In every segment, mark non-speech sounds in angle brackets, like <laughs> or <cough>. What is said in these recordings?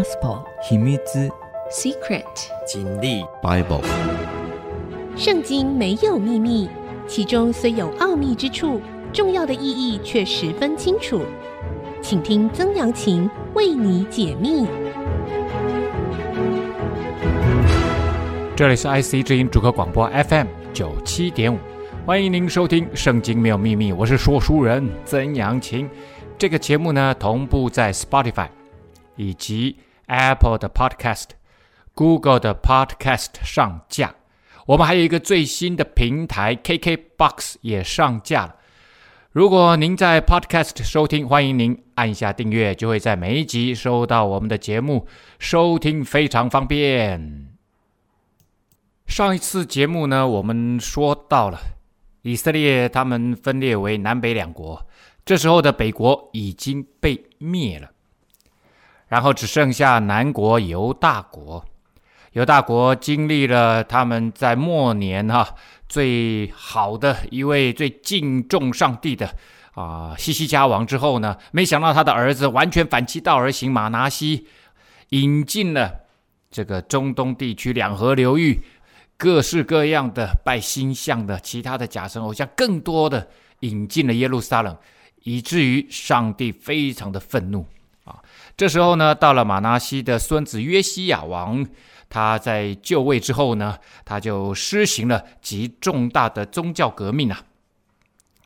Gospel 秘密 Secret 经历 Bible 圣经没有秘密，其中虽有奥秘之处，重要的意义却十分清楚。请听曾阳晴为你解密。这里是 IC 之音主客广播 FM 九七点五，欢迎您收听《圣经没有秘密》，我是说书人曾阳晴。这个节目呢，同步在 Spotify 以及 Apple 的 Podcast、Google 的 Podcast 上架。我们还有一个最新的平台 KKBOX 也上架了。如果您在 Podcast 收听，欢迎您按下订阅，就会在每一集收到我们的节目，收听非常方便。上一次节目呢，我们说到了以色列，他们分裂为南北两国。这时候的北国已经被灭了，然后只剩下南国犹大国。犹大国经历了他们在末年哈、最好的一位最敬重上帝的啊西西家王之后呢，没想到他的儿子完全反其道而行，马拿西引进了这个中东地区两河流域各式各样的拜星象的其他的假神偶像，更多的引进了耶路撒冷。以至于上帝非常的愤怒啊！这时候呢，到了马拿西的孙子约西亚王，他在就位之后呢，他就施行了极重大的宗教革命啊。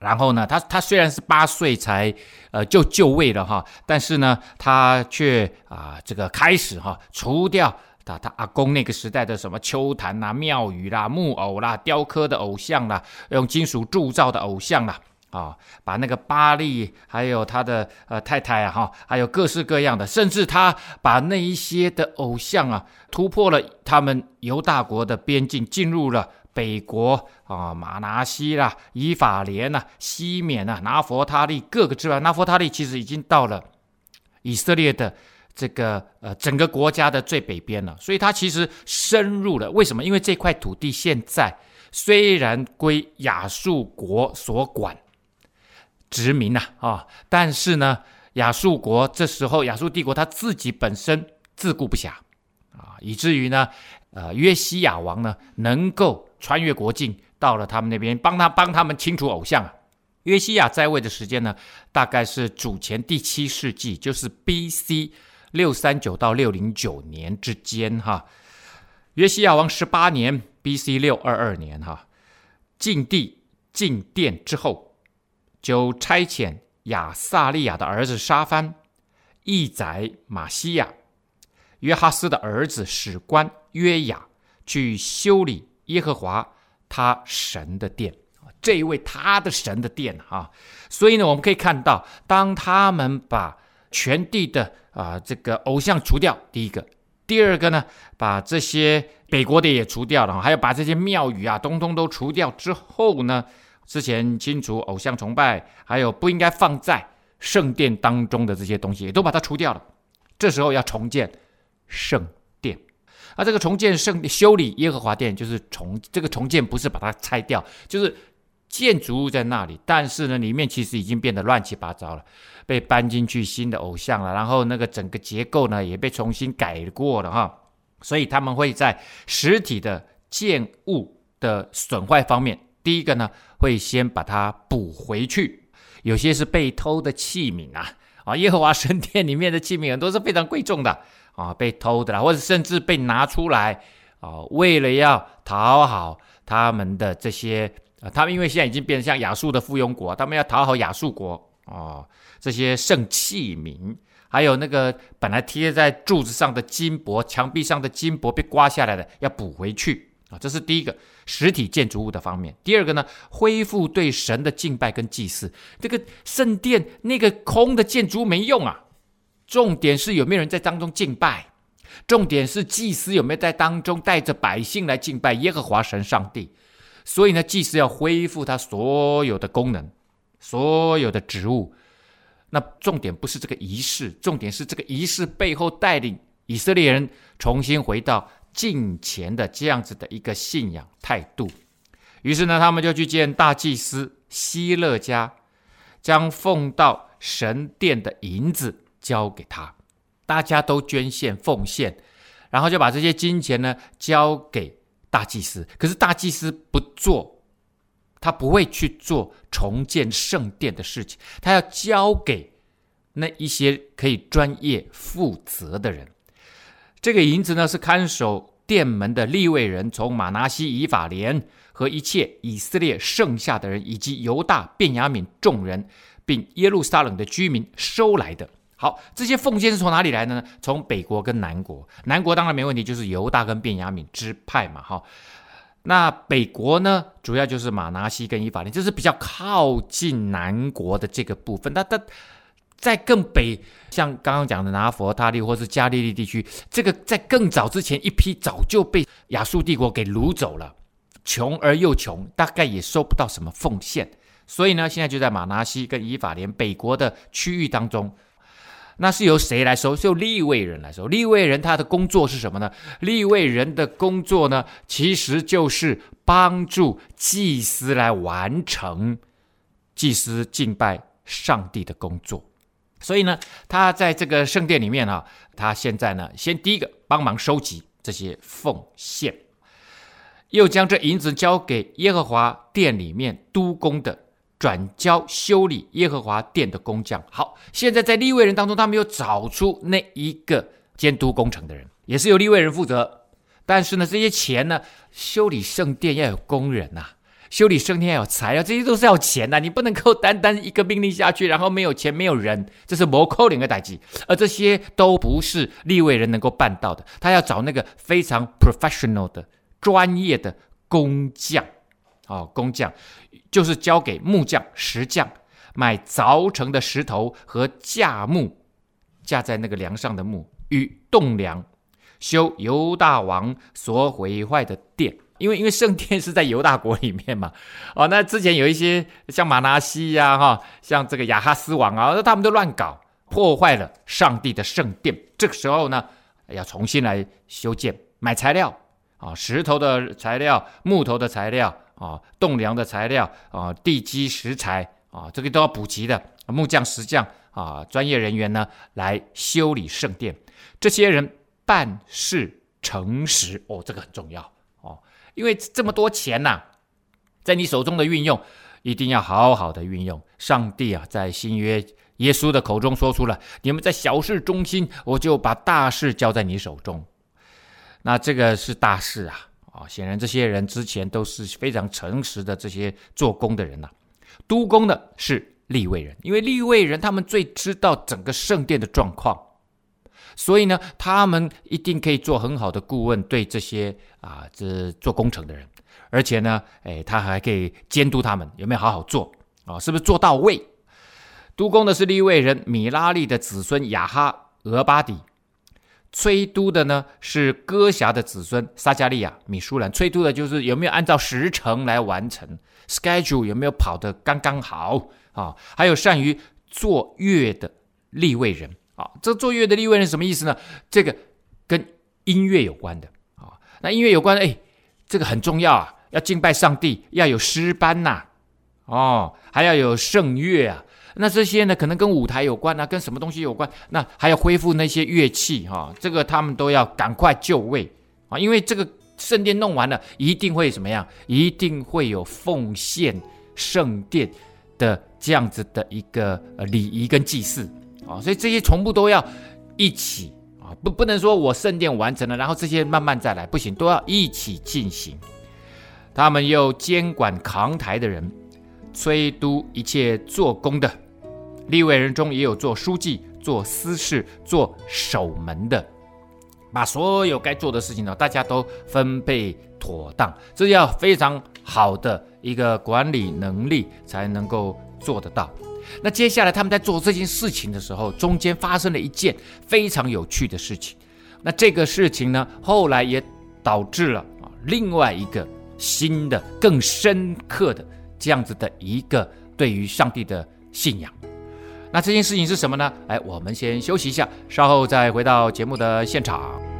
然后呢，他他虽然是八岁才呃就就位了哈，但是呢，他却啊这个开始哈除掉他他阿公那个时代的什么丘坛呐、庙宇啦、木偶啦、雕刻的偶像啦、用金属铸造的偶像啦。啊、把那个巴力，还有他的呃太太啊，哈，还有各式各样的，甚至他把那一些的偶像啊，突破了他们犹大国的边境，进入了北国啊，马拿西啦、以法莲呐、西缅呐、拿弗他利各个支派。拿弗他利其实已经到了以色列的这个呃整个国家的最北边了，所以他其实深入了。为什么？因为这块土地现在虽然归亚述国所管。殖民呐啊，但是呢，亚述国这时候亚述帝国他自己本身自顾不暇啊，以至于呢，呃，约西亚王呢能够穿越国境到了他们那边，帮他帮他们清除偶像啊。约西亚在位的时间呢，大概是主前第七世纪，就是 B.C. 六三九到六零九年之间哈。约西亚王十八年，B.C. 六二二年哈，进帝进殿之后。就差遣亚撒利雅的儿子沙番、义宰玛西亚、约哈斯的儿子史官约雅去修理耶和华他神的殿。这一位他的神的殿啊，所以呢，我们可以看到，当他们把全地的啊这个偶像除掉，第一个，第二个呢，把这些北国的也除掉了，还有把这些庙宇啊，通通都除掉之后呢。之前清除偶像崇拜，还有不应该放在圣殿当中的这些东西，也都把它除掉了。这时候要重建圣殿，啊，这个重建圣、修理耶和华殿，就是重这个重建，不是把它拆掉，就是建筑物在那里，但是呢，里面其实已经变得乱七八糟了，被搬进去新的偶像了，然后那个整个结构呢也被重新改过了哈，所以他们会在实体的建物的损坏方面。第一个呢，会先把它补回去，有些是被偷的器皿啊，啊，耶和华神殿里面的器皿很多是非常贵重的啊，被偷的啦，或者甚至被拿出来啊，为了要讨好他们的这些啊，他们因为现在已经变成像亚述的附庸国，他们要讨好亚述国啊，这些圣器皿，还有那个本来贴在柱子上的金箔，墙壁上的金箔被刮下来的，要补回去。这是第一个实体建筑物的方面。第二个呢，恢复对神的敬拜跟祭祀。这个圣殿那个空的建筑没用啊，重点是有没有人在当中敬拜，重点是祭司有没有在当中带着百姓来敬拜耶和华神上帝。所以呢，祭司要恢复他所有的功能，所有的职务。那重点不是这个仪式，重点是这个仪式背后带领以色列人重新回到。敬虔的这样子的一个信仰态度，于是呢，他们就去见大祭司希勒家，将奉到神殿的银子交给他。大家都捐献奉献，然后就把这些金钱呢交给大祭司。可是大祭司不做，他不会去做重建圣殿的事情，他要交给那一些可以专业负责的人。这个银子呢是看守殿门的利未人，从马拿西、以法莲和一切以色列剩下的人，以及犹大、便雅悯众人，并耶路撒冷的居民收来的。好，这些奉献是从哪里来的呢？从北国跟南国。南国当然没问题，就是犹大跟便雅悯支派嘛。哈，那北国呢，主要就是马拿西跟以法莲，这是比较靠近南国的这个部分。那它在更北，像刚刚讲的拿弗他利或是加利利地区，这个在更早之前，一批早就被亚述帝国给掳走了，穷而又穷，大概也收不到什么奉献。所以呢，现在就在马拿西跟以法莲北国的区域当中。那是由谁来收？是由利未人来收。利未人他的工作是什么呢？利未人的工作呢，其实就是帮助祭司来完成祭司敬拜上帝的工作。所以呢，他在这个圣殿里面啊，他现在呢，先第一个帮忙收集这些奉献，又将这银子交给耶和华殿里面督工的。转交修理耶和华殿的工匠。好，现在在利未人当中，他们又找出那一个监督工程的人，也是由利未人负责。但是呢，这些钱呢，修理圣殿要有工人呐、修理圣殿要有材料，这些都是要钱的、你不能够单单一个命令下去，然后没有钱、没有人，这是不可能的代志。而这些都不是立位人能够办到的，他要找那个非常 professional 的专业的工匠。哦，工匠就是交给木匠、石匠买凿成的石头和架木，架在那个梁上的木与栋梁，修犹大王所毁坏的殿。因为因为圣殿是在犹大国里面嘛。哦，那之前有一些像玛拿西呀，哈，像这个亚哈斯王啊，他们都乱搞，破坏了上帝的圣殿。这个时候呢，要重新来修建，买材料啊，石头的材料、木头的材料。啊，栋梁的材料啊，地基石材啊，这个都要补齐的。木匠、石匠啊，专业人员呢，来修理圣殿。这些人办事诚实哦，这个很重要，因为这么多钱呐、在你手中的运用，一定要好好的运用。上帝啊，在新约耶稣的口中说出了：“你们在小事忠心，我就把大事交在你手中。”那这个是大事啊。啊，显然这些人之前都是非常诚实的这些做工的人呐、啊。督工的是利未人，因为利未人他们最知道整个圣殿的状况，所以呢，他们一定可以做很好的顾问，对这些啊这做工程的人，而且呢，哎，他还可以监督他们有没有好好做啊，是不是做到位？督工的是立位人米拉利的子孙雅哈俄巴底。催督的呢是哥辖的子孙撒迦利亚、米舒兰。催督的就是有没有按照时程来完成，schedule 有没有跑得刚刚好啊？还有善于作乐的立位人啊，这作乐的利未人什么意思呢？这个跟音乐有关的啊。那音乐有关，哎，这个很重要啊，要敬拜上帝，要有诗班呐、哦，还要有圣乐啊。那这些呢，可能跟舞台有关啊，跟什么东西有关？那还要恢复那些乐器哈、哦，这个他们都要赶快就位啊，因为这个圣殿弄完了，一定会怎么样？一定会有奉献圣殿的这样子的一个礼仪跟祭祀啊，所以这些全部都要一起啊，不不能说我圣殿完成了，然后这些慢慢再来，不行，都要一起进行。他们又监管扛台的人，催督一切做工的。立位人中也有做书记、做司事、做守门的，把所有该做的事情呢，大家都分配妥当，这要非常好的一个管理能力才能够做得到。那接下来他们在做这件事情的时候，中间发生了一件非常有趣的事情。那这个事情呢，后来也导致了啊另外一个新的、更深刻的这样子的一个对于上帝的信仰。那这件事情是什么呢？哎，我们先休息一下，稍后再回到节目的现场。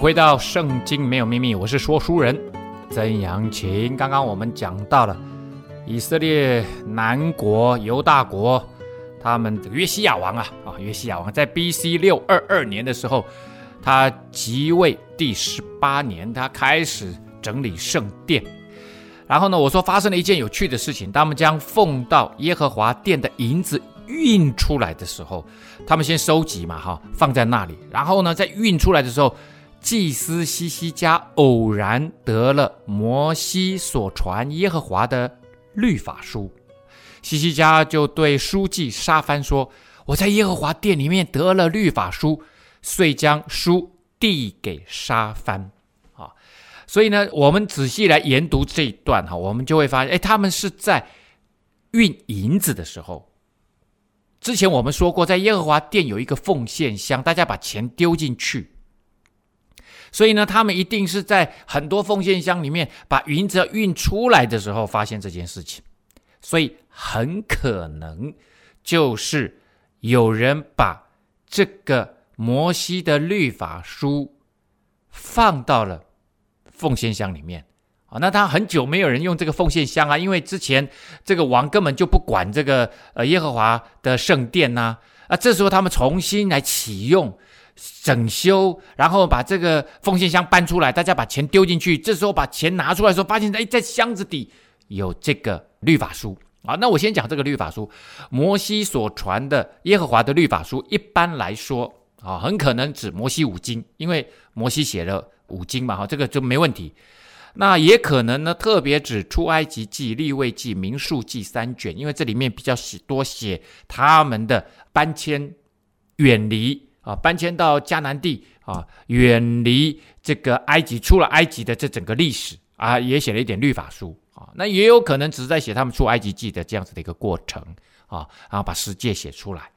回到《圣经没有秘密》，我是说书人曾阳晴。刚刚我们讲到了以色列南国犹大国，他们约西亚王啊啊，约西亚王在 B.C. 六二二年的时候，他即位第十八年，他开始整理圣殿。然后呢，我说发生了一件有趣的事情，他们将奉到耶和华殿的银子运出来的时候，他们先收集嘛哈，放在那里。然后呢，在运出来的时候，祭司西西家偶然得了摩西所传耶和华的律法书，西西家就对书记沙番说：“我在耶和华殿里面得了律法书，遂将书递给沙番。”啊，所以呢，我们仔细来研读这一段哈，我们就会发现，哎，他们是在运银子的时候，之前我们说过，在耶和华殿有一个奉献箱，大家把钱丢进去。所以呢，他们一定是在很多奉献箱里面把银子运出来的时候发现这件事情，所以很可能就是有人把这个摩西的律法书放到了奉献箱里面啊。那他很久没有人用这个奉献箱啊，因为之前这个王根本就不管这个呃耶和华的圣殿呐啊，这时候他们重新来启用。整修，然后把这个奉献箱搬出来，大家把钱丢进去。这时候把钱拿出来的时候，发现哎，在箱子底有这个律法书啊。那我先讲这个律法书，摩西所传的耶和华的律法书。一般来说啊，很可能指摩西五经，因为摩西写了五经嘛，哈，这个就没问题。那也可能呢，特别指出埃及记、立位记、民数记三卷，因为这里面比较写多写他们的搬迁、远离。啊，搬迁到迦南地啊，远离这个埃及，出了埃及的这整个历史啊，也写了一点律法书啊。那也有可能只是在写他们出埃及记的这样子的一个过程啊，然后把世界写出来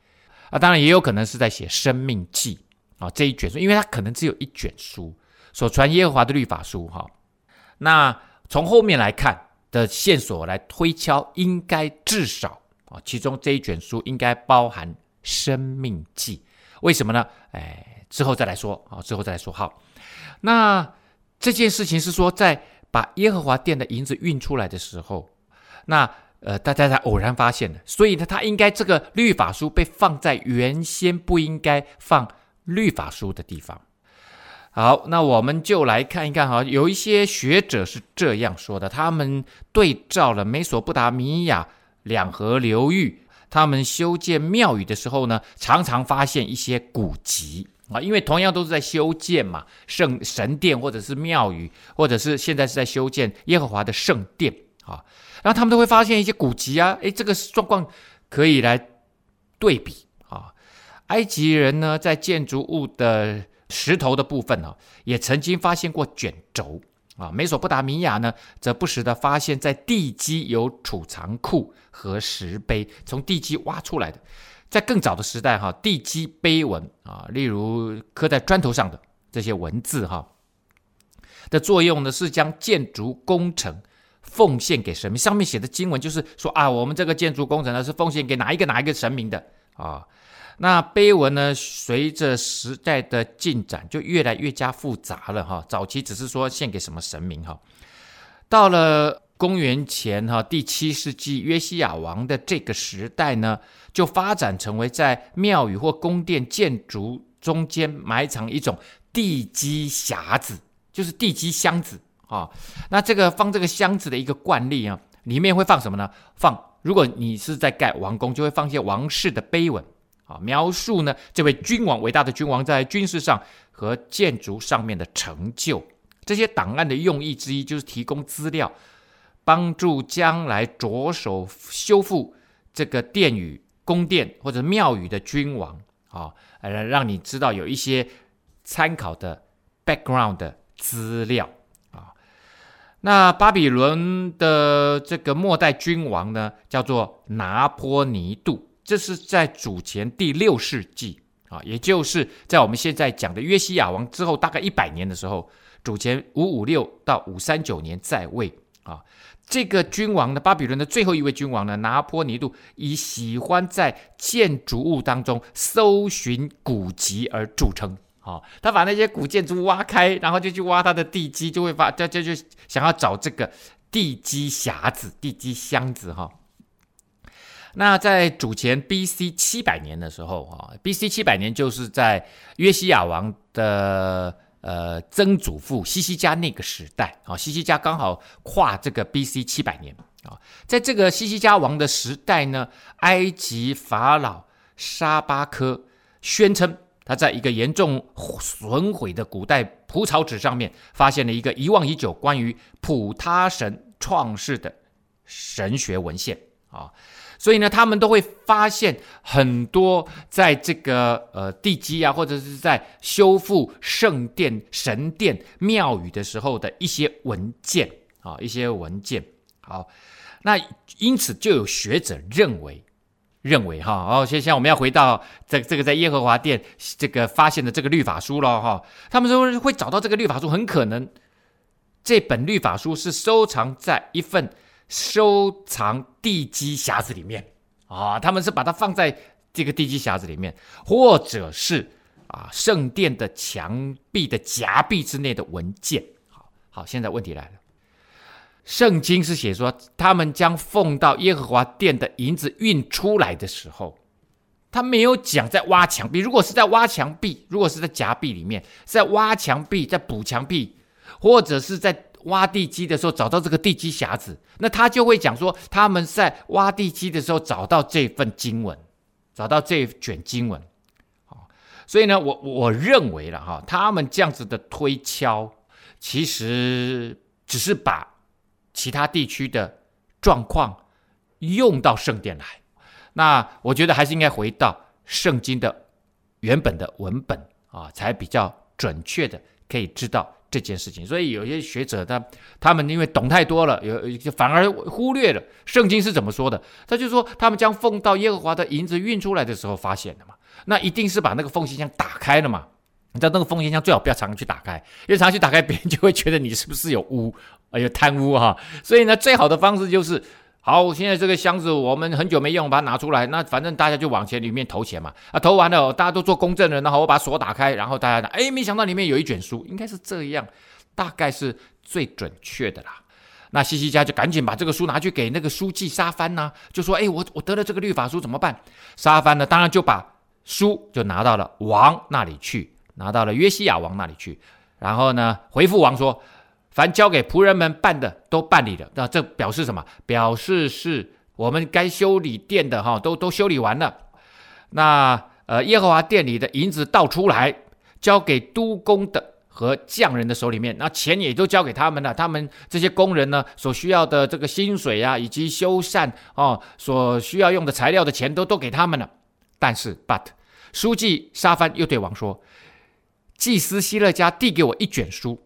啊。当然也有可能是在写生命记啊这一卷书，因为它可能只有一卷书所传耶和华的律法书哈。那从后面来看的线索来推敲，应该至少啊，其中这一卷书应该包含生命记。为什么呢？哎，之后再来说啊，之后再来说。好，那这件事情是说，在把耶和华殿的银子运出来的时候，那呃，大家才偶然发现的，所以呢，他应该这个律法书被放在原先不应该放律法书的地方。好，那我们就来看一看哈，有一些学者是这样说的，他们对照了美索不达米亚两河流域。他们修建庙宇的时候呢，常常发现一些古籍啊，因为同样都是在修建嘛，圣神殿或者是庙宇，或者是现在是在修建耶和华的圣殿啊，然后他们都会发现一些古籍啊，诶，这个状况可以来对比啊。埃及人呢，在建筑物的石头的部分呢，也曾经发现过卷轴。啊，美索不达米亚呢，则不时的发现，在地基有储藏库和石碑，从地基挖出来的。在更早的时代，哈，地基碑文啊，例如刻在砖头上的这些文字，哈，的作用呢，是将建筑工程奉献给神明。上面写的经文就是说啊，我们这个建筑工程呢，是奉献给哪一个哪一个神明的啊。那碑文呢，随着时代的进展，就越来越加复杂了哈。早期只是说献给什么神明哈，到了公元前哈第七世纪约西亚王的这个时代呢，就发展成为在庙宇或宫殿建筑中间埋藏一种地基匣子，就是地基箱子啊。那这个放这个箱子的一个惯例啊，里面会放什么呢？放如果你是在盖王宫，就会放一些王室的碑文。啊，描述呢这位君王伟大的君王在军事上和建筑上面的成就。这些档案的用意之一就是提供资料，帮助将来着手修复这个殿宇、宫殿或者庙宇的君王啊，呃，让你知道有一些参考的 background 的资料啊。那巴比伦的这个末代君王呢，叫做拿波尼度。这是在主前第六世纪啊，也就是在我们现在讲的约西亚王之后大概一百年的时候，主前五五六到五三九年在位啊。这个君王呢，巴比伦的最后一位君王呢，拿波尼度以喜欢在建筑物当中搜寻古籍而著称好、哦，他把那些古建筑挖开，然后就去挖他的地基，就会发，就就就想要找这个地基匣子、地基箱子哈、那在主前 B.C. 七百年的时候啊，B.C. 七百年就是在约西亚王的呃曾祖父西西家那个时代啊，西西家刚好跨这个 B.C. 七百年啊，在这个西西家王的时代呢，埃及法老沙巴科宣称。他在一个严重损毁的古代蒲草纸上面，发现了一个遗忘已久关于普他神创世的神学文献啊，所以呢，他们都会发现很多在这个呃地基啊，或者是在修复圣殿、神殿、庙宇的时候的一些文件啊，一些文件。好，那因此就有学者认为。认为哈哦，现现在我们要回到这这个在耶和华殿这个发现的这个律法书了哈。他们说会找到这个律法书，很可能这本律法书是收藏在一份收藏地基匣子里面啊。他们是把它放在这个地基匣子里面，或者是啊圣殿的墙壁的夹壁之内的文件。好，好，现在问题来了。圣经是写说，他们将奉到耶和华殿的银子运出来的时候，他没有讲在挖墙壁。如果是在挖墙壁，如果是在夹壁里面，在挖墙壁，在补墙壁，或者是在挖地基的时候找到这个地基匣子，那他就会讲说，他们在挖地基的时候找到这份经文，找到这卷经文。所以呢，我我认为了哈，他们这样子的推敲，其实只是把。其他地区的状况用到圣殿来，那我觉得还是应该回到圣经的原本的文本啊，才比较准确的可以知道这件事情。所以有些学者他他们因为懂太多了，有反而忽略了圣经是怎么说的。他就说他们将奉到耶和华的银子运出来的时候发现的嘛，那一定是把那个缝隙箱打开了嘛。你知道那个缝隙箱最好不要常去打开，因为常去打开，别人就会觉得你是不是有污，呃有贪污哈。所以呢，最好的方式就是，好，现在这个箱子我们很久没用，把它拿出来，那反正大家就往钱里面投钱嘛。啊，投完了，大家都做公证人，然后我把锁打开，然后大家，哎，没想到里面有一卷书，应该是这样，大概是最准确的啦。那西西家就赶紧把这个书拿去给那个书记沙帆呢，就说，哎，我我得了这个律法书怎么办？沙帆呢，当然就把书就拿到了王那里去。拿到了约西亚王那里去，然后呢，回复王说：“凡交给仆人们办的都办理了。”那这表示什么？表示是我们该修理殿的哈，都都修理完了。那呃，耶和华殿里的银子倒出来，交给督工的和匠人的手里面，那钱也都交给他们了。他们这些工人呢，所需要的这个薪水啊，以及修缮哦，所需要用的材料的钱都都给他们了。但是，but 书记沙番又对王说。祭司希勒家递给我一卷书，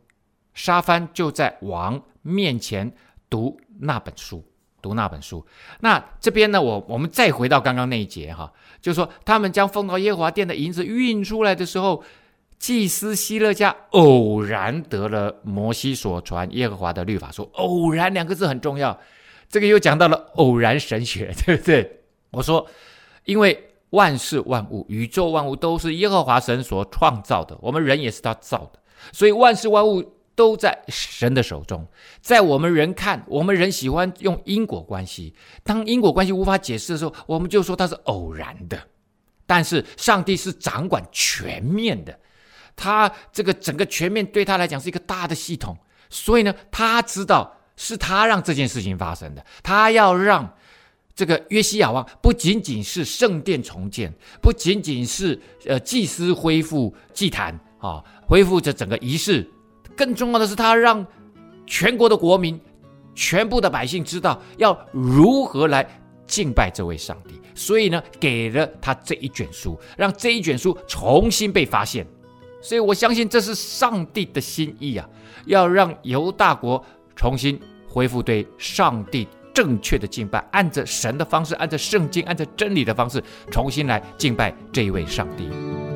沙番就在王面前读那本书，读那本书。那这边呢，我我们再回到刚刚那一节哈，就是说他们将奉到耶和华殿的银子运出来的时候，祭司希勒家偶然得了摩西所传耶和华的律法书。偶然两个字很重要，这个又讲到了偶然神学，对不对？我说，因为。万事万物，宇宙万物都是耶和华神所创造的，我们人也是他造的，所以万事万物都在神的手中。在我们人看，我们人喜欢用因果关系，当因果关系无法解释的时候，我们就说它是偶然的。但是上帝是掌管全面的，他这个整个全面对他来讲是一个大的系统，所以呢，他知道是他让这件事情发生的，他要让。这个约西亚王不仅仅是圣殿重建，不仅仅是呃祭司恢复祭坛啊，恢复着整个仪式，更重要的是他让全国的国民、全部的百姓知道要如何来敬拜这位上帝，所以呢，给了他这一卷书，让这一卷书重新被发现。所以我相信这是上帝的心意啊，要让犹大国重新恢复对上帝。正确的敬拜，按着神的方式，按着圣经，按着真理的方式，重新来敬拜这一位上帝。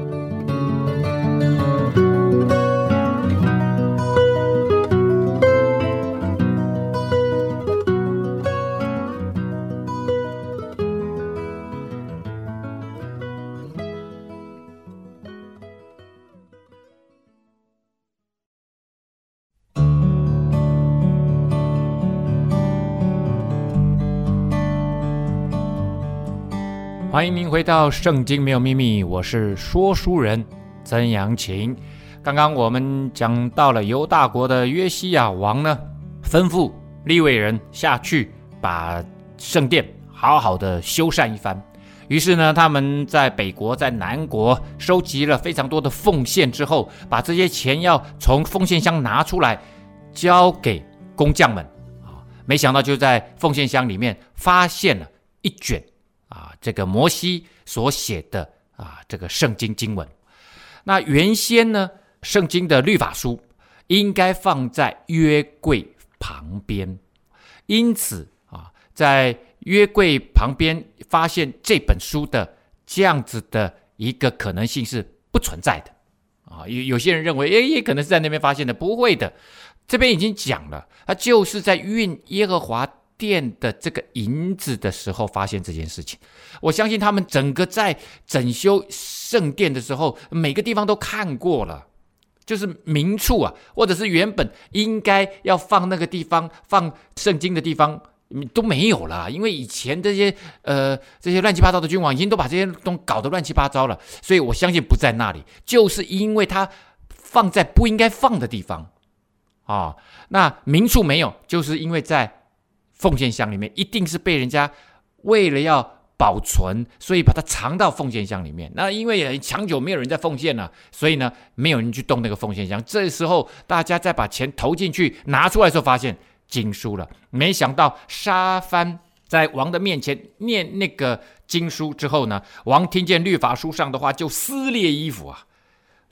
欢迎您回到《圣经没有秘密》，我是说书人曾阳晴。刚刚我们讲到了犹大国的约西亚王呢，吩咐利未人下去把圣殿好好的修缮一番。于是呢，他们在北国、在南国收集了非常多的奉献之后，把这些钱要从奉献箱拿出来，交给工匠们啊。没想到就在奉献箱里面发现了一卷。这个摩西所写的啊，这个圣经经文，那原先呢，圣经的律法书应该放在约柜旁边，因此啊，在约柜旁边发现这本书的这样子的一个可能性是不存在的啊。有有些人认为，诶，也可能是在那边发现的，不会的，这边已经讲了，他就是在运耶和华。殿的这个银子的时候，发现这件事情。我相信他们整个在整修圣殿的时候，每个地方都看过了，就是明处啊，或者是原本应该要放那个地方放圣经的地方都没有了，因为以前这些呃这些乱七八糟的君王已经都把这些东搞得乱七八糟了，所以我相信不在那里，就是因为他放在不应该放的地方啊、哦。那明处没有，就是因为在。奉献箱里面一定是被人家为了要保存，所以把它藏到奉献箱里面。那因为长久没有人在奉献了，所以呢，没有人去动那个奉献箱。这时候大家再把钱投进去，拿出来的时候，发现经书了。没想到沙帆在王的面前念那个经书之后呢，王听见律法书上的话，就撕裂衣服啊。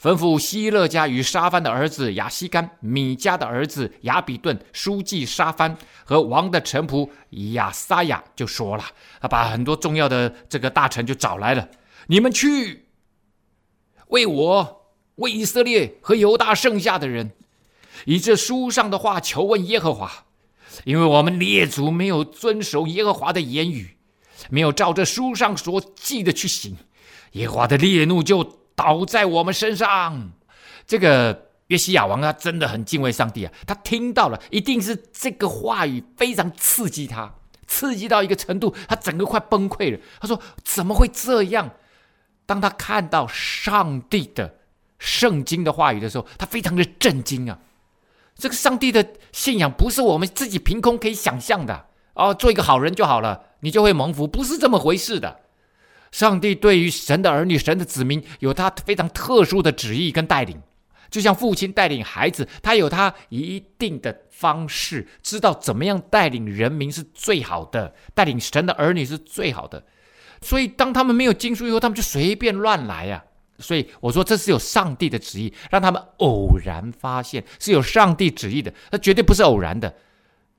吩咐希勒家与沙番的儿子亚西干、米迦的儿子亚比顿、书记沙番和王的臣仆亚撒亚就说了：“他把很多重要的这个大臣就找来了，你们去为我、为以色列和犹大剩下的人，以这书上的话求问耶和华，因为我们列祖没有遵守耶和华的言语，没有照这书上所记的去行，耶和华的烈怒就。”倒在我们身上，这个约西亚王他真的很敬畏上帝啊！他听到了，一定是这个话语非常刺激他，刺激到一个程度，他整个快崩溃了。他说：“怎么会这样？”当他看到上帝的圣经的话语的时候，他非常的震惊啊！这个上帝的信仰不是我们自己凭空可以想象的哦，做一个好人就好了，你就会蒙福，不是这么回事的。上帝对于神的儿女、神的子民有他非常特殊的旨意跟带领，就像父亲带领孩子，他有他一定的方式，知道怎么样带领人民是最好的，带领神的儿女是最好的。所以当他们没有经书以后，他们就随便乱来呀。所以我说这是有上帝的旨意，让他们偶然发现是有上帝旨意的，那绝对不是偶然的，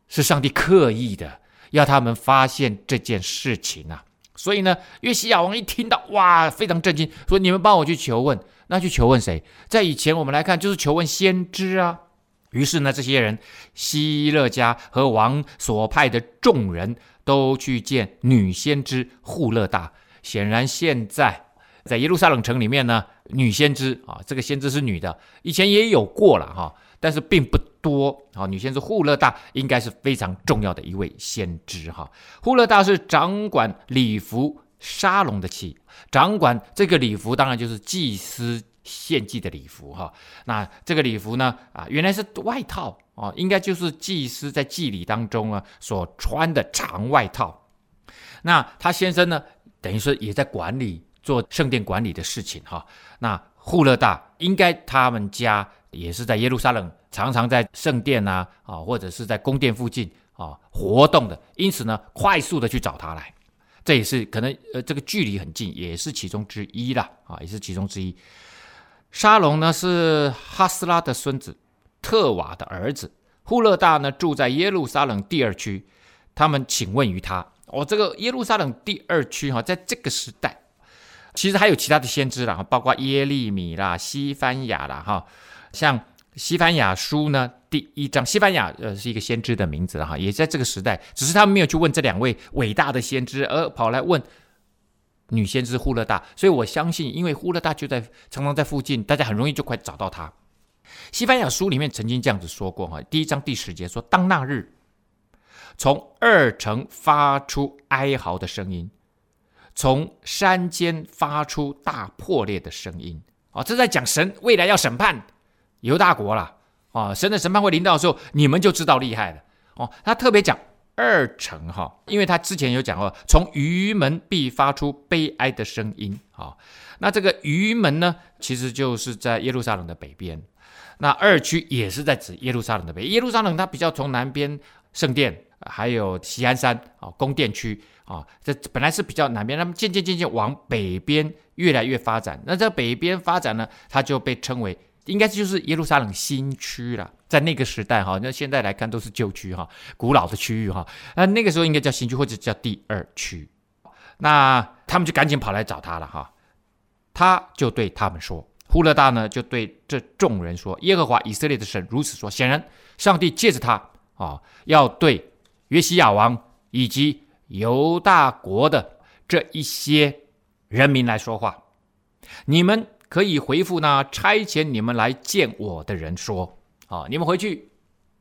是上帝刻意的要他们发现这件事情啊。所以呢，约西亚王一听到，哇，非常震惊，说：“你们帮我去求问，那去求问谁？在以前我们来看，就是求问先知啊。”于是呢，这些人希勒家和王所派的众人都去见女先知户勒大。显然，现在在耶路撒冷城里面呢，女先知啊，这个先知是女的，以前也有过了哈。但是并不多啊，女先知户勒大应该是非常重要的一位先知哈。户勒大是掌管礼服沙龙的器，掌管这个礼服当然就是祭司献祭的礼服哈。那这个礼服呢啊，原来是外套啊，应该就是祭司在祭礼当中啊所穿的长外套。那他先生呢，等于说也在管理做圣殿管理的事情哈。那户勒大应该他们家。也是在耶路撒冷，常常在圣殿啊，啊，或者是在宫殿附近啊活动的，因此呢，快速的去找他来，这也是可能呃，这个距离很近，也是其中之一啦，啊，也是其中之一。沙龙呢是哈斯拉的孙子，特瓦的儿子。户勒大呢住在耶路撒冷第二区，他们请问于他，哦，这个耶路撒冷第二区哈、在这个时代，其实还有其他的先知啦，包括耶利米啦、西番亚啦，哈。像西班牙书呢，第一章，西班牙呃是一个先知的名字哈，也在这个时代，只是他们没有去问这两位伟大的先知，而跑来问女先知呼勒大，所以我相信，因为呼勒大就在常常在附近，大家很容易就快找到他。西班牙书里面曾经这样子说过哈，第一章第十节说，当那日，从二城发出哀嚎的声音，从山间发出大破裂的声音。啊，这在讲神未来要审判犹大国了。啊，神的审判会临到的时候，你们就知道厉害了。哦，他特别讲二城哈，因为他之前有讲过，从鱼门必发出悲哀的声音。啊，那这个鱼门呢，其实就是在耶路撒冷的北边。那二区也是在指耶路撒冷的北。耶路撒冷它比较从南边圣殿，还有锡安山啊，宫殿区啊，这本来是比较南边，那么渐渐渐渐往北边越来越发展。那这北边发展呢，它就被称为。应该就是耶路撒冷新区了，在那个时代哈，那现在来看都是旧区哈，古老的区域哈。那那个时候应该叫新区或者叫第二区。那他们就赶紧跑来找他了哈。他就对他们说：“呼勒大呢，就对这众人说，耶和华以色列的神如此说：显然，上帝借着他啊，要对约西亚王以及犹大国的这一些人民来说话。你们。”可以回复那差遣你们来见我的人说：“啊，你们回去，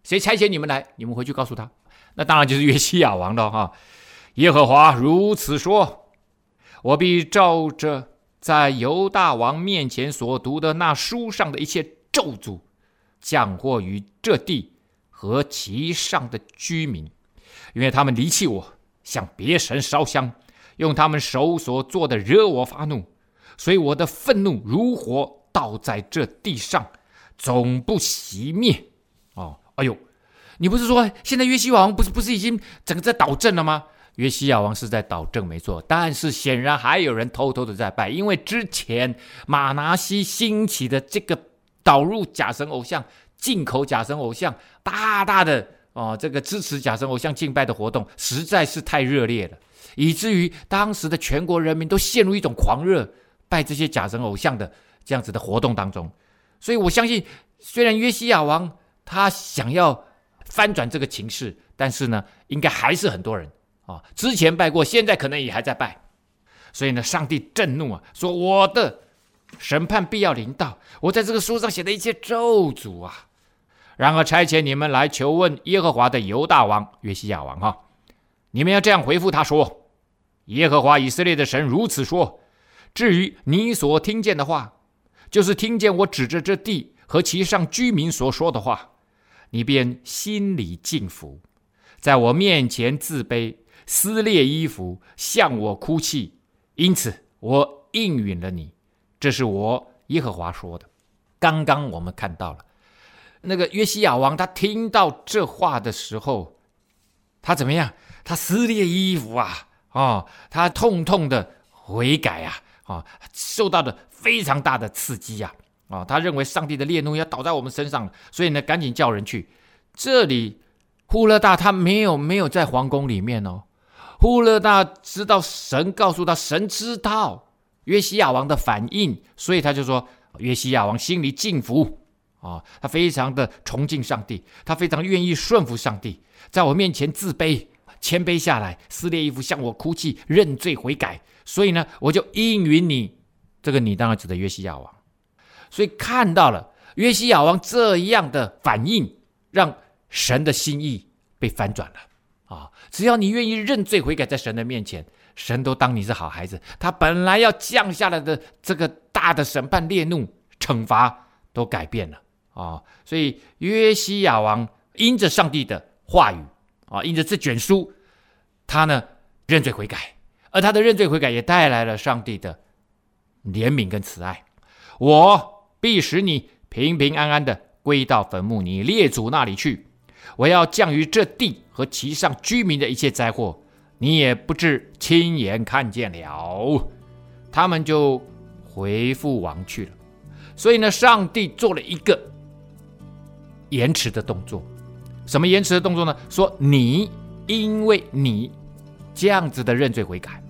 谁差遣你们来？你们回去告诉他。那当然就是约西亚王了哈。耶和华如此说：我必照着在犹大王面前所读的那书上的一切咒诅，降祸于这地和其上的居民，因为他们离弃我，向别神烧香，用他们手所做的惹我发怒。”所以我的愤怒如火倒在这地上，总不熄灭。哦，哎呦，你不是说现在约西亚王不是不是已经整个在倒正了吗？约西亚王是在倒正，没错。但是显然还有人偷偷的在拜，因为之前马拿西兴起的这个导入假神偶像、进口假神偶像，大大的哦，这个支持假神偶像敬拜的活动实在是太热烈了，以至于当时的全国人民都陷入一种狂热。拜这些假神偶像的这样子的活动当中，所以我相信，虽然约西亚王他想要翻转这个情势，但是呢，应该还是很多人啊，之前拜过，现在可能也还在拜。所以呢，上帝震怒啊，说我的审判必要临到，我在这个书上写的一切咒诅啊。然而差遣你们来求问耶和华的犹大王约西亚王哈，你们要这样回复他说：耶和华以色列的神如此说。至于你所听见的话，就是听见我指着这地和其上居民所说的话，你便心里敬服，在我面前自卑，撕裂衣服，向我哭泣。因此，我应允了你。这是我耶和华说的。刚刚我们看到了那个约西亚王，他听到这话的时候，他怎么样？他撕裂衣服啊，啊、哦，他痛痛的悔改啊。啊，受到的非常大的刺激呀！啊，他认为上帝的烈怒要倒在我们身上了，所以呢，赶紧叫人去。这里呼勒大他没有没有在皇宫里面哦。呼勒大知道神告诉他，神知道约西亚王的反应，所以他就说：约西亚王心里敬服啊，他非常的崇敬上帝，他非常愿意顺服上帝，在我面前自卑。谦卑下来，撕裂衣服，向我哭泣，认罪悔改。所以呢，我就应允你。这个你当然指的约西亚王。所以看到了约西亚王这样的反应，让神的心意被翻转了啊！只要你愿意认罪悔改，在神的面前，神都当你是好孩子。他本来要降下来的这个大的审判、烈怒、惩罚都改变了啊！所以约西亚王因着上帝的话语。啊，因着这卷书，他呢认罪悔改，而他的认罪悔改也带来了上帝的怜悯跟慈爱。我必使你平平安安的归到坟墓你列祖那里去。我要降于这地和其上居民的一切灾祸，你也不至亲眼看见了。他们就回复王去了。所以呢，上帝做了一个延迟的动作。什么延迟的动作呢？说你因为你这样子的认罪悔改，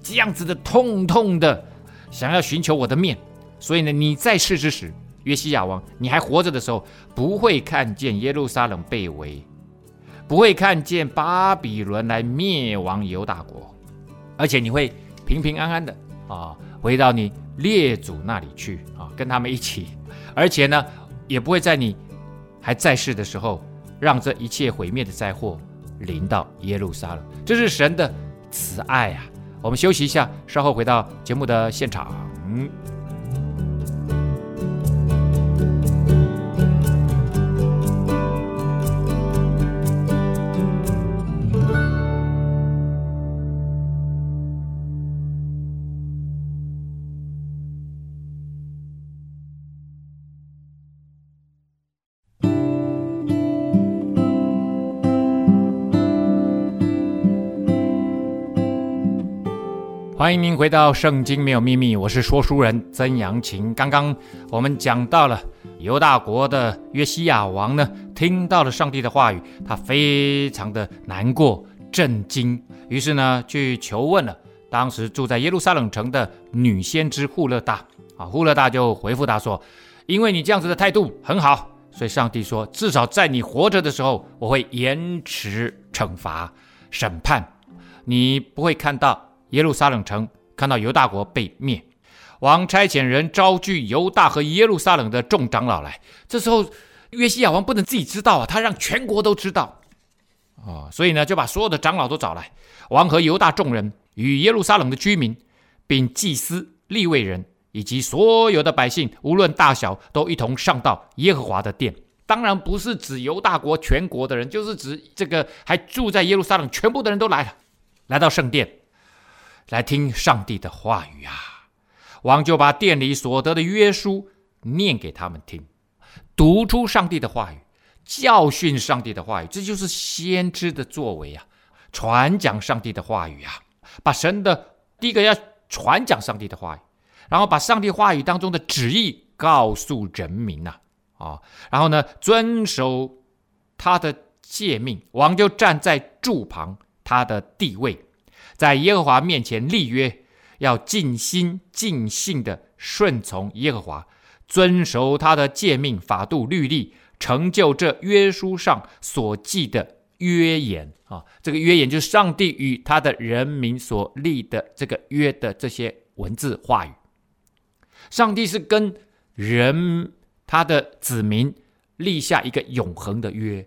这样子的痛痛的想要寻求我的面，所以呢，你在世之时，约西亚王，你还活着的时候，不会看见耶路撒冷被围，不会看见巴比伦来灭亡犹大国，而且你会平平安安的啊，回到你列祖那里去啊，跟他们一起，而且呢，也不会在你还在世的时候。让这一切毁灭的灾祸临到耶路撒冷，这是神的慈爱啊！我们休息一下，稍后回到节目的现场。欢迎您回到《圣经没有秘密》，我是说书人曾阳晴。刚刚我们讲到了犹大国的约西亚王呢，听到了上帝的话语，他非常的难过、震惊，于是呢去求问了当时住在耶路撒冷城的女先知户勒大。啊，户勒大就回复他说：“因为你这样子的态度很好，所以上帝说，至少在你活着的时候，我会延迟惩罚审判，你不会看到。”耶路撒冷城看到犹大国被灭，王差遣人招聚犹大和耶路撒冷的众长老来。这时候约西亚王不能自己知道啊，他让全国都知道啊，所以呢就把所有的长老都找来。王和犹大众人与耶路撒冷的居民，并祭司、利未人以及所有的百姓，无论大小，都一同上到耶和华的殿。当然不是指犹大国全国的人，就是指这个还住在耶路撒冷全部的人都来了，来到圣殿。来听上帝的话语啊！王就把殿里所得的约书念给他们听，读出上帝的话语，教训上帝的话语，这就是先知的作为啊！传讲上帝的话语啊！把神的第一个要传讲上帝的话语，然后把上帝话语当中的旨意告诉人民呐啊，啊！然后呢，遵守他的诫命，王就站在柱旁，他的地位。在耶和华面前立约，要尽心尽性的顺从耶和华，遵守他的诫命、法度、律例，成就这约书上所记的约言啊。这个约言就是上帝与他的人民所立的这个约的这些文字话语。上帝是跟人他的子民立下一个永恒的约，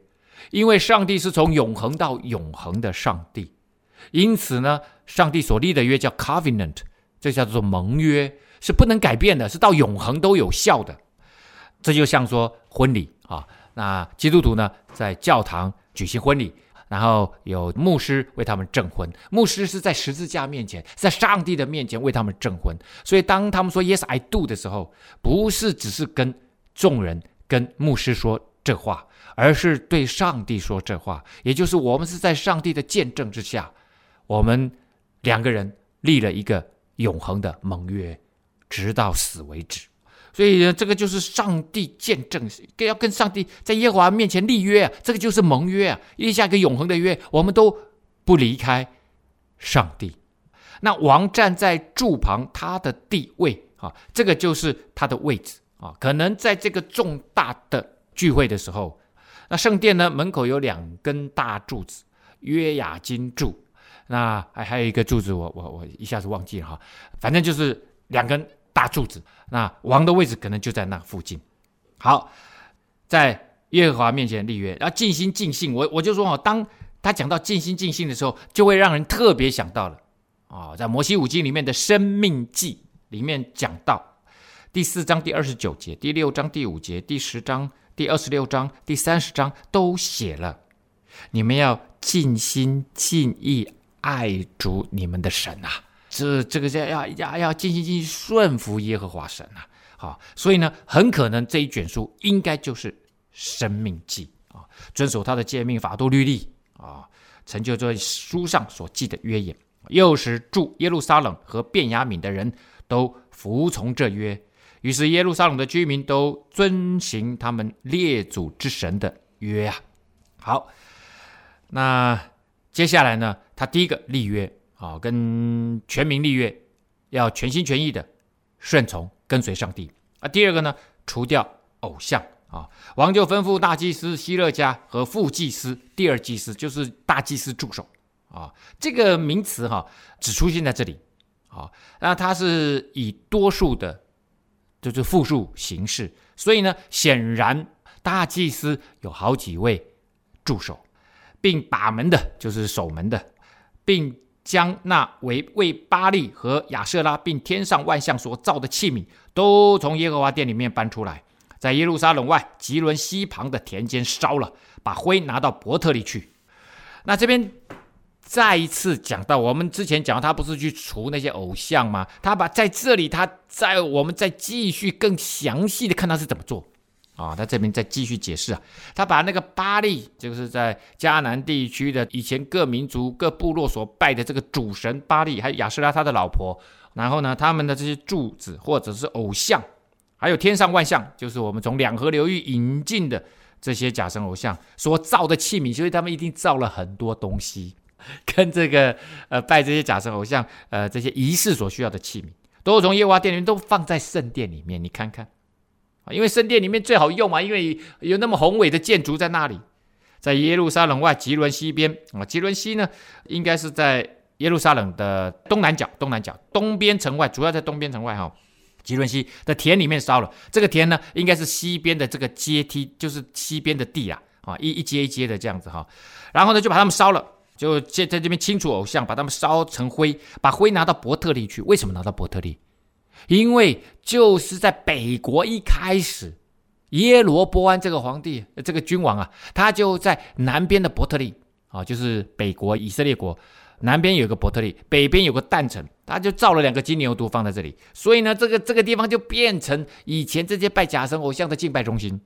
因为上帝是从永恒到永恒的上帝。因此呢，上帝所立的约叫 covenant，这叫做盟约，是不能改变的，是到永恒都有效的。这就像说婚礼啊，那基督徒呢，在教堂举行婚礼，然后有牧师为他们证婚，牧师是在十字架面前，在上帝的面前为他们证婚。所以当他们说 Yes I do 的时候，不是只是跟众人、跟牧师说这话，而是对上帝说这话，也就是我们是在上帝的见证之下。我们两个人立了一个永恒的盟约，直到死为止。所以呢，这个就是上帝见证，跟要跟上帝在耶和华面前立约啊，这个就是盟约啊，立下一个永恒的约，我们都不离开上帝。那王站在柱旁，他的地位啊，这个就是他的位置啊。可能在这个重大的聚会的时候，那圣殿呢，门口有两根大柱子，约雅金柱。那还还有一个柱子我，我我一下子忘记了哈，反正就是两根大柱子。那王的位置可能就在那附近。好，在耶和华面前立约，然后尽心尽性。我我就说哦，当他讲到尽心尽性的时候，就会让人特别想到了、哦，在摩西五经里面的生命记里面讲到第四章第二十九节、第六章第五节、第十章第二十六章、第三十章都写了，你们要尽心尽意。爱主你们的神呐、这这个叫要要要尽心尽意顺服耶和华神呐、好，所以呢，很可能这一卷书应该就是生命记。啊，遵守他的诫命、法度、律例。啊，成就这书上所记的约言，又使住耶路撒冷和便雅悯的人都服从这约，于是耶路撒冷的居民都遵行他们列祖之神的约啊。好，那接下来呢？他第一个立约啊，跟全民立约，要全心全意的顺从跟随上帝啊。第二个呢，除掉偶像啊。王就吩咐大祭司希勒家和副祭司、第二祭司，就是大祭司助手啊。这个名词哈，只出现在这里啊。那它是以多数的，就是复数形式，所以呢，显然大祭司有好几位助手，并把门的，就是守门的。并将那为为巴力和亚舍拉并天上万象所造的器皿，都从耶和华殿里面搬出来，在耶路撒冷外吉伦西旁的田间烧了，把灰拿到伯特利去。那这边再一次讲到，我们之前讲他不是去除那些偶像吗？他把在这里，他在我们再继续更详细的看他是怎么做。啊，他这边再继续解释啊，他把那个巴利，就是在迦南地区的以前各民族各部落所拜的这个主神巴利，还有亚舍拉他的老婆，然后呢，他们的这些柱子或者是偶像，还有天上万象，就是我们从两河流域引进的这些假神偶像所造的器皿，所以他们一定造了很多东西，<laughs> 跟这个呃拜这些假神偶像呃这些仪式所需要的器皿，都从耶和华殿里面都放在圣殿里面，你看看。啊，因为圣殿里面最好用嘛，因为有那么宏伟的建筑在那里，在耶路撒冷外吉伦西边啊，吉伦西呢，应该是在耶路撒冷的东南角，东南角东边城外，主要在东边城外哈，吉伦西的田里面烧了，这个田呢，应该是西边的这个阶梯，就是西边的地啊，啊，一一阶一阶的这样子哈，然后呢，就把他们烧了，就在这边清除偶像，把他们烧成灰，把灰拿到伯特利去，为什么拿到伯特利？因为就是在北国一开始，耶罗波安这个皇帝，这个君王啊，他就在南边的伯特利啊，就是北国以色列国南边有个伯特利，北边有个但城，他就造了两个金牛犊放在这里，所以呢，这个这个地方就变成以前这些拜假神偶像的敬拜中心。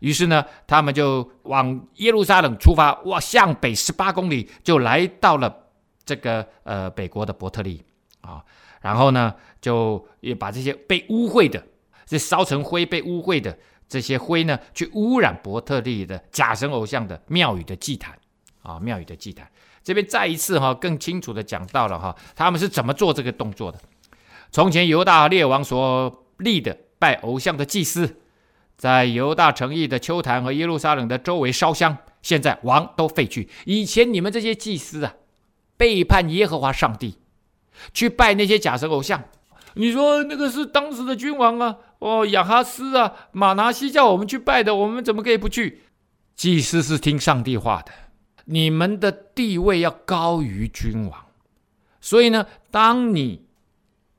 于是呢，他们就往耶路撒冷出发，哇，向北十八公里就来到了这个呃北国的伯特利啊。然后呢，就也把这些被污秽的、这烧成灰被污秽的这些灰呢，去污染伯特利的假神偶像的庙宇的祭坛啊，庙宇的祭坛。这边再一次哈，更清楚的讲到了哈，他们是怎么做这个动作的。从前犹大列王所立的拜偶像的祭司，在犹大城邑的秋坛和耶路撒冷的周围烧香，现在王都废去。以前你们这些祭司啊，背叛耶和华上帝。去拜那些假神偶像，你说那个是当时的君王啊，哦，亚哈斯啊，马拿西叫我们去拜的，我们怎么可以不去？祭司是听上帝话的，你们的地位要高于君王，所以呢，当你，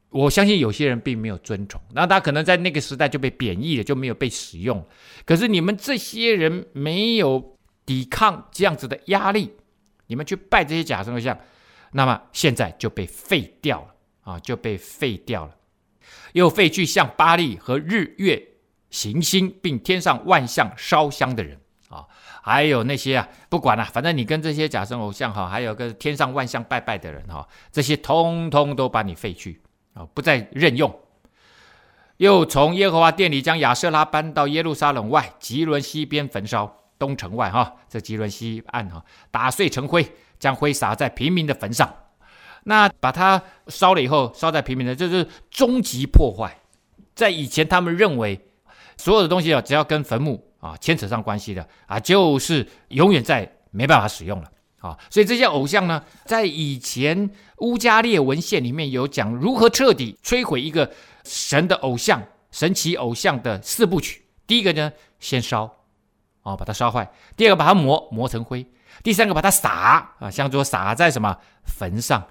我相信有些人并没有尊崇，那他可能在那个时代就被贬义了，就没有被使用。可是你们这些人没有抵抗这样子的压力，你们去拜这些假神偶像。那么现在就被废掉了啊，就被废掉了，又废去向巴力和日月行星并天上万象烧香的人啊，还有那些啊，不管了，反正你跟这些假神偶像哈，还有个天上万象拜拜的人哈，这些通通都把你废去啊，不再任用。又从耶和华殿里将亚瑟拉搬到耶路撒冷外吉伦西边焚烧，东城外哈，这吉伦西岸哈，打碎成灰。将灰撒在平民的坟上，那把它烧了以后，烧在平民的，就是终极破坏。在以前，他们认为所有的东西啊，只要跟坟墓啊牵扯上关系的啊，就是永远在没办法使用了啊。所以这些偶像呢，在以前乌加列文献里面有讲如何彻底摧毁一个神的偶像、神奇偶像的四部曲。第一个呢，先烧啊，把它烧坏；第二个，把它磨磨成灰。第三个把它撒啊，像说撒在什么坟上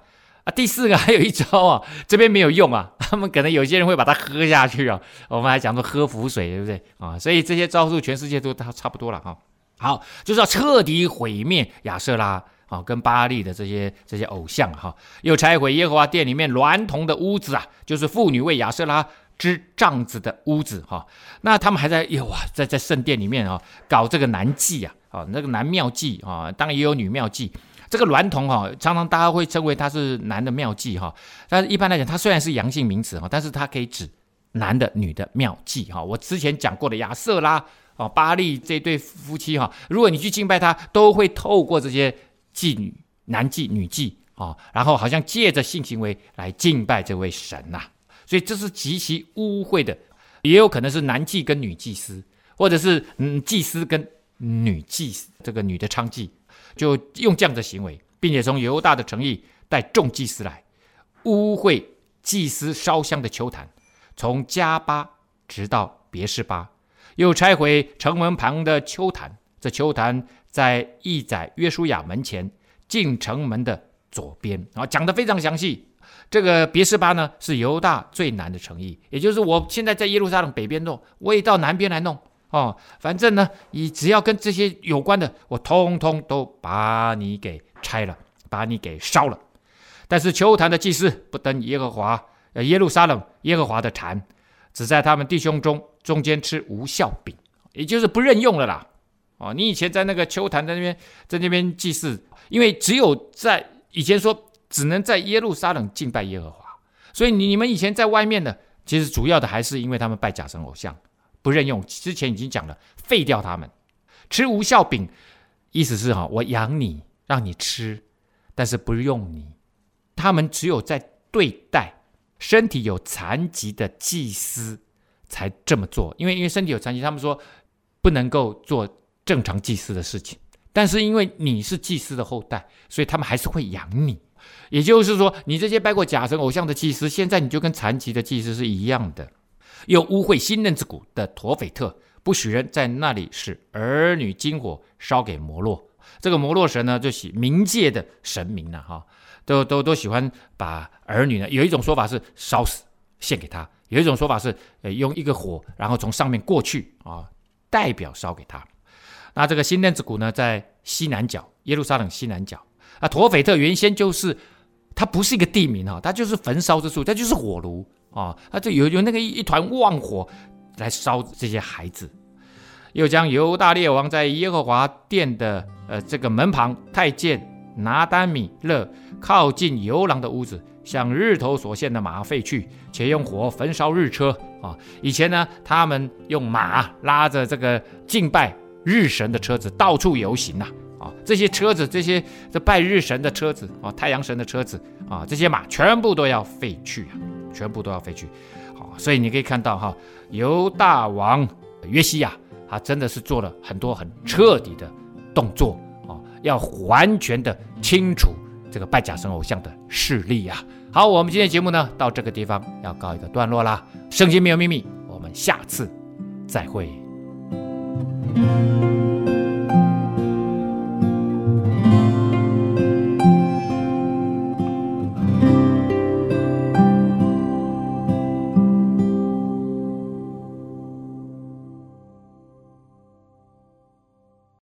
啊。第四个 <laughs> 还有一招啊，这边没有用啊，他们可能有些人会把它喝下去啊。我们还讲说喝符水，对不对啊？所以这些招数全世界都差不多了哈。好，就是要彻底毁灭亚瑟拉啊，跟巴力的这些这些偶像哈，又拆毁耶和华殿里面娈童的屋子啊，就是妇女为亚瑟拉支帐子的屋子哈。那他们还在哇，在在圣殿里面啊，搞这个男祭啊。啊，那个男妙妓啊，当然也有女妙妓。这个娈童哈，常常大家会称为他是男的妙妓哈，但是一般来讲，它虽然是阳性名词哈，但是它可以指男的、女的妙妓哈。我之前讲过的亚瑟拉哦、巴力这对夫妻哈，如果你去敬拜他，都会透过这些妓女、男妓、女妓啊，然后好像借着性行为来敬拜这位神呐，所以这是极其污秽的，也有可能是男妓跟女祭司，或者是嗯祭司跟。女祭司，这个女的娼妓，就用这样的行为，并且从犹大的诚意带众祭司来污秽祭司烧香的邱坛，从加巴直到别是巴，又拆毁城门旁的秋坛。这秋坛在一宰约书亚门前进城门的左边啊，讲得非常详细。这个别是巴呢，是犹大最难的城邑，也就是我现在在耶路撒冷北边弄，我也到南边来弄哦。反正呢，你只要跟这些有关的，我通通都把你给拆了，把你给烧了。但是邱坛的祭司不登耶和华呃耶路撒冷耶和华的坛，只在他们弟兄中中间吃无效饼，也就是不任用了啦。哦，你以前在那个邱坛在那边在那边祭祀，因为只有在以前说。只能在耶路撒冷敬拜耶和华，所以你你们以前在外面的，其实主要的还是因为他们拜假神偶像，不任用。之前已经讲了，废掉他们，吃无效饼，意思是哈，我养你，让你吃，但是不用你。他们只有在对待身体有残疾的祭司才这么做，因为因为身体有残疾，他们说不能够做正常祭司的事情。但是因为你是祭司的后代，所以他们还是会养你。也就是说，你这些拜过假神偶像的祭司，现在你就跟残疾的祭司是一样的。又污秽新嫩之谷的陀斐特，不许人在那里使儿女金火烧给摩洛。这个摩洛神呢，就喜冥界的神明呢，哈，都都都喜欢把儿女呢，有一种说法是烧死献给他，有一种说法是呃用一个火，然后从上面过去啊，代表烧给他。那这个新嫩之谷呢，在西南角，耶路撒冷西南角。啊，陀斐特原先就是，它不是一个地名哈，它就是焚烧之处，它就是火炉啊，它就有有那个一一团旺火来烧这些孩子，又将犹大列王在耶和华殿的呃这个门旁太监拿单米勒靠近游廊的屋子，向日头所献的马废去，且用火焚烧日车啊。以前呢，他们用马拉着这个敬拜日神的车子到处游行呐。啊，这些车子，这些这拜日神的车子啊，太阳神的车子啊，这些马全部都要废去啊，全部都要废去。好，所以你可以看到哈，犹大王约西亚，他真的是做了很多很彻底的动作啊，要完全的清除这个拜假神偶像的势力啊。好，我们今天节目呢，到这个地方要告一个段落啦。圣经没有秘密，我们下次再会。